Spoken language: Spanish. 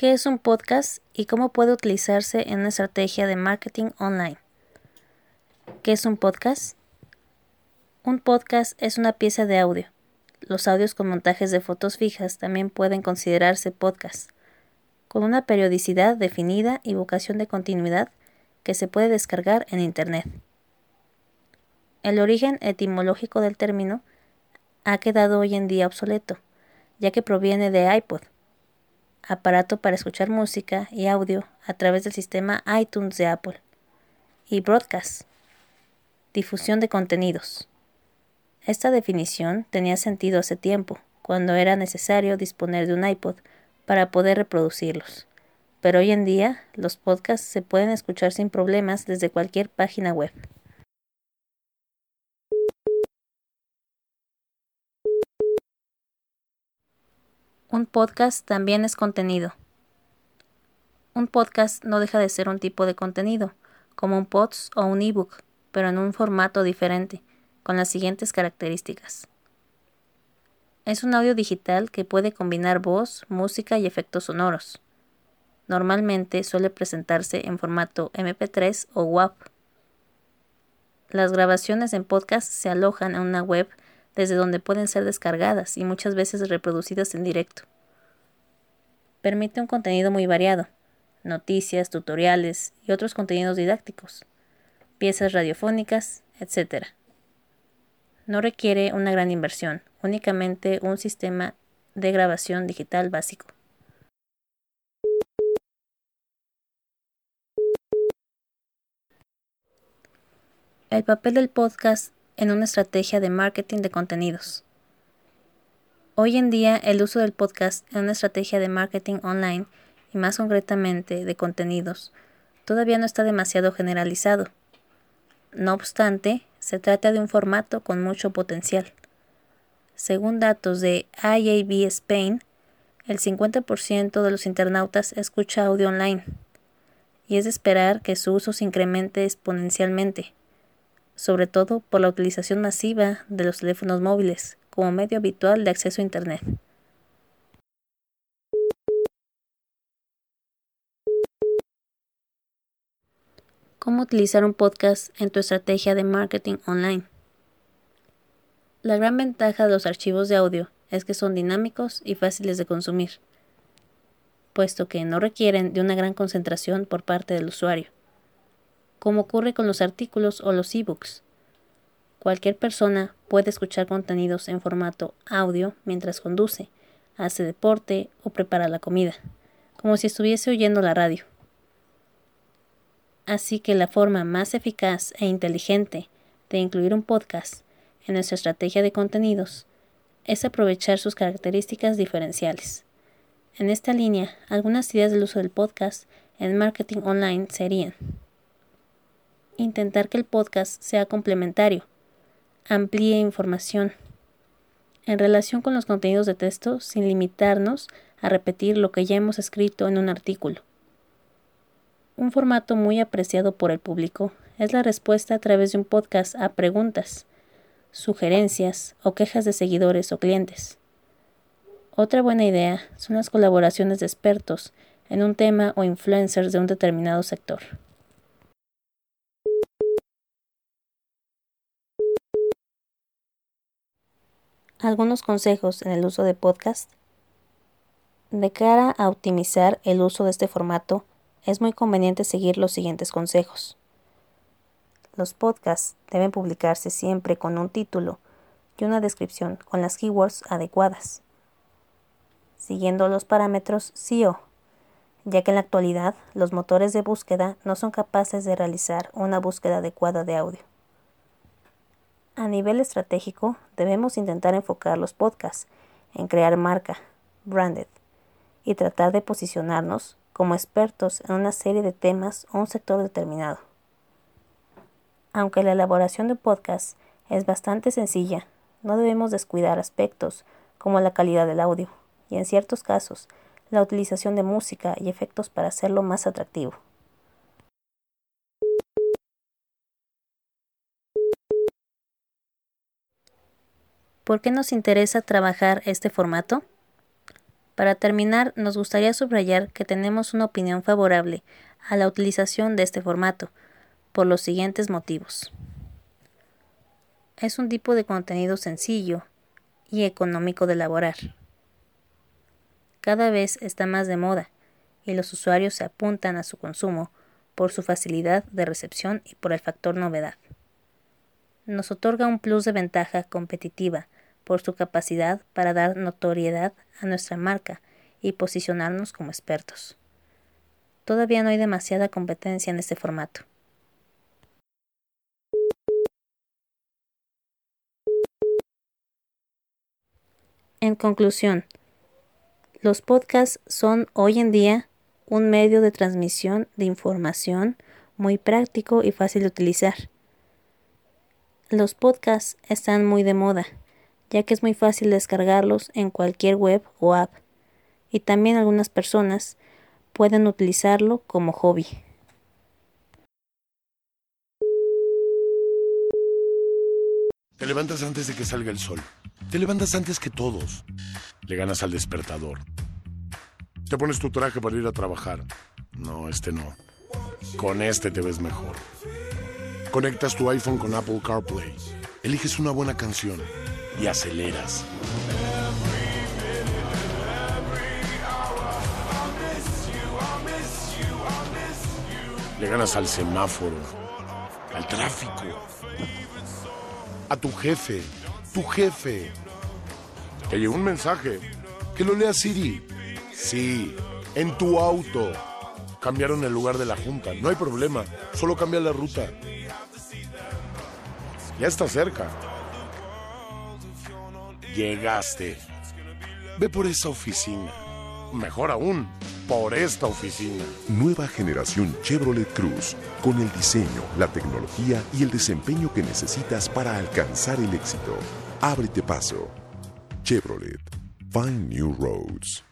¿Qué es un podcast y cómo puede utilizarse en una estrategia de marketing online? ¿Qué es un podcast? Un podcast es una pieza de audio. Los audios con montajes de fotos fijas también pueden considerarse podcasts, con una periodicidad definida y vocación de continuidad que se puede descargar en Internet. El origen etimológico del término ha quedado hoy en día obsoleto, ya que proviene de iPod, aparato para escuchar música y audio a través del sistema iTunes de Apple, y broadcast, difusión de contenidos. Esta definición tenía sentido hace tiempo, cuando era necesario disponer de un iPod para poder reproducirlos. Pero hoy en día los podcasts se pueden escuchar sin problemas desde cualquier página web. Un podcast también es contenido. Un podcast no deja de ser un tipo de contenido, como un pods o un ebook, pero en un formato diferente, con las siguientes características. Es un audio digital que puede combinar voz, música y efectos sonoros. Normalmente suele presentarse en formato MP3 o WAV. Las grabaciones en podcast se alojan en una web desde donde pueden ser descargadas y muchas veces reproducidas en directo. Permite un contenido muy variado, noticias, tutoriales y otros contenidos didácticos, piezas radiofónicas, etc. No requiere una gran inversión, únicamente un sistema de grabación digital básico. El papel del podcast en una estrategia de marketing de contenidos. Hoy en día el uso del podcast en una estrategia de marketing online y más concretamente de contenidos todavía no está demasiado generalizado. No obstante, se trata de un formato con mucho potencial. Según datos de IAB Spain, el 50% de los internautas escucha audio online y es de esperar que su uso se incremente exponencialmente sobre todo por la utilización masiva de los teléfonos móviles como medio habitual de acceso a Internet. ¿Cómo utilizar un podcast en tu estrategia de marketing online? La gran ventaja de los archivos de audio es que son dinámicos y fáciles de consumir, puesto que no requieren de una gran concentración por parte del usuario como ocurre con los artículos o los ebooks. Cualquier persona puede escuchar contenidos en formato audio mientras conduce, hace deporte o prepara la comida, como si estuviese oyendo la radio. Así que la forma más eficaz e inteligente de incluir un podcast en nuestra estrategia de contenidos es aprovechar sus características diferenciales. En esta línea, algunas ideas del uso del podcast en marketing online serían intentar que el podcast sea complementario, amplíe información en relación con los contenidos de texto sin limitarnos a repetir lo que ya hemos escrito en un artículo. Un formato muy apreciado por el público es la respuesta a través de un podcast a preguntas, sugerencias o quejas de seguidores o clientes. Otra buena idea son las colaboraciones de expertos en un tema o influencers de un determinado sector. Algunos consejos en el uso de podcast. De cara a optimizar el uso de este formato, es muy conveniente seguir los siguientes consejos. Los podcasts deben publicarse siempre con un título y una descripción con las keywords adecuadas, siguiendo los parámetros SEO, ya que en la actualidad los motores de búsqueda no son capaces de realizar una búsqueda adecuada de audio. A nivel estratégico, debemos intentar enfocar los podcasts en crear marca, branded, y tratar de posicionarnos como expertos en una serie de temas o un sector determinado. Aunque la elaboración de un podcast es bastante sencilla, no debemos descuidar aspectos como la calidad del audio y en ciertos casos la utilización de música y efectos para hacerlo más atractivo. ¿Por qué nos interesa trabajar este formato? Para terminar, nos gustaría subrayar que tenemos una opinión favorable a la utilización de este formato, por los siguientes motivos. Es un tipo de contenido sencillo y económico de elaborar. Cada vez está más de moda y los usuarios se apuntan a su consumo por su facilidad de recepción y por el factor novedad. Nos otorga un plus de ventaja competitiva por su capacidad para dar notoriedad a nuestra marca y posicionarnos como expertos. Todavía no hay demasiada competencia en este formato. En conclusión, los podcasts son hoy en día un medio de transmisión de información muy práctico y fácil de utilizar. Los podcasts están muy de moda, ya que es muy fácil descargarlos en cualquier web o app, y también algunas personas pueden utilizarlo como hobby. Te levantas antes de que salga el sol. Te levantas antes que todos. Le ganas al despertador. Te pones tu traje para ir a trabajar. No, este no. Con este te ves mejor. Conectas tu iPhone con Apple CarPlay. Eliges una buena canción y aceleras. Le ganas al semáforo, al tráfico, a tu jefe, tu jefe. Te llegó un mensaje. Que lo lea Siri. Sí, en tu auto. Cambiaron el lugar de la junta. No hay problema. Solo cambia la ruta. Ya está cerca. Llegaste. Ve por esa oficina. Mejor aún, por esta oficina. Nueva generación Chevrolet Cruz, con el diseño, la tecnología y el desempeño que necesitas para alcanzar el éxito. Ábrete paso. Chevrolet. Find New Roads.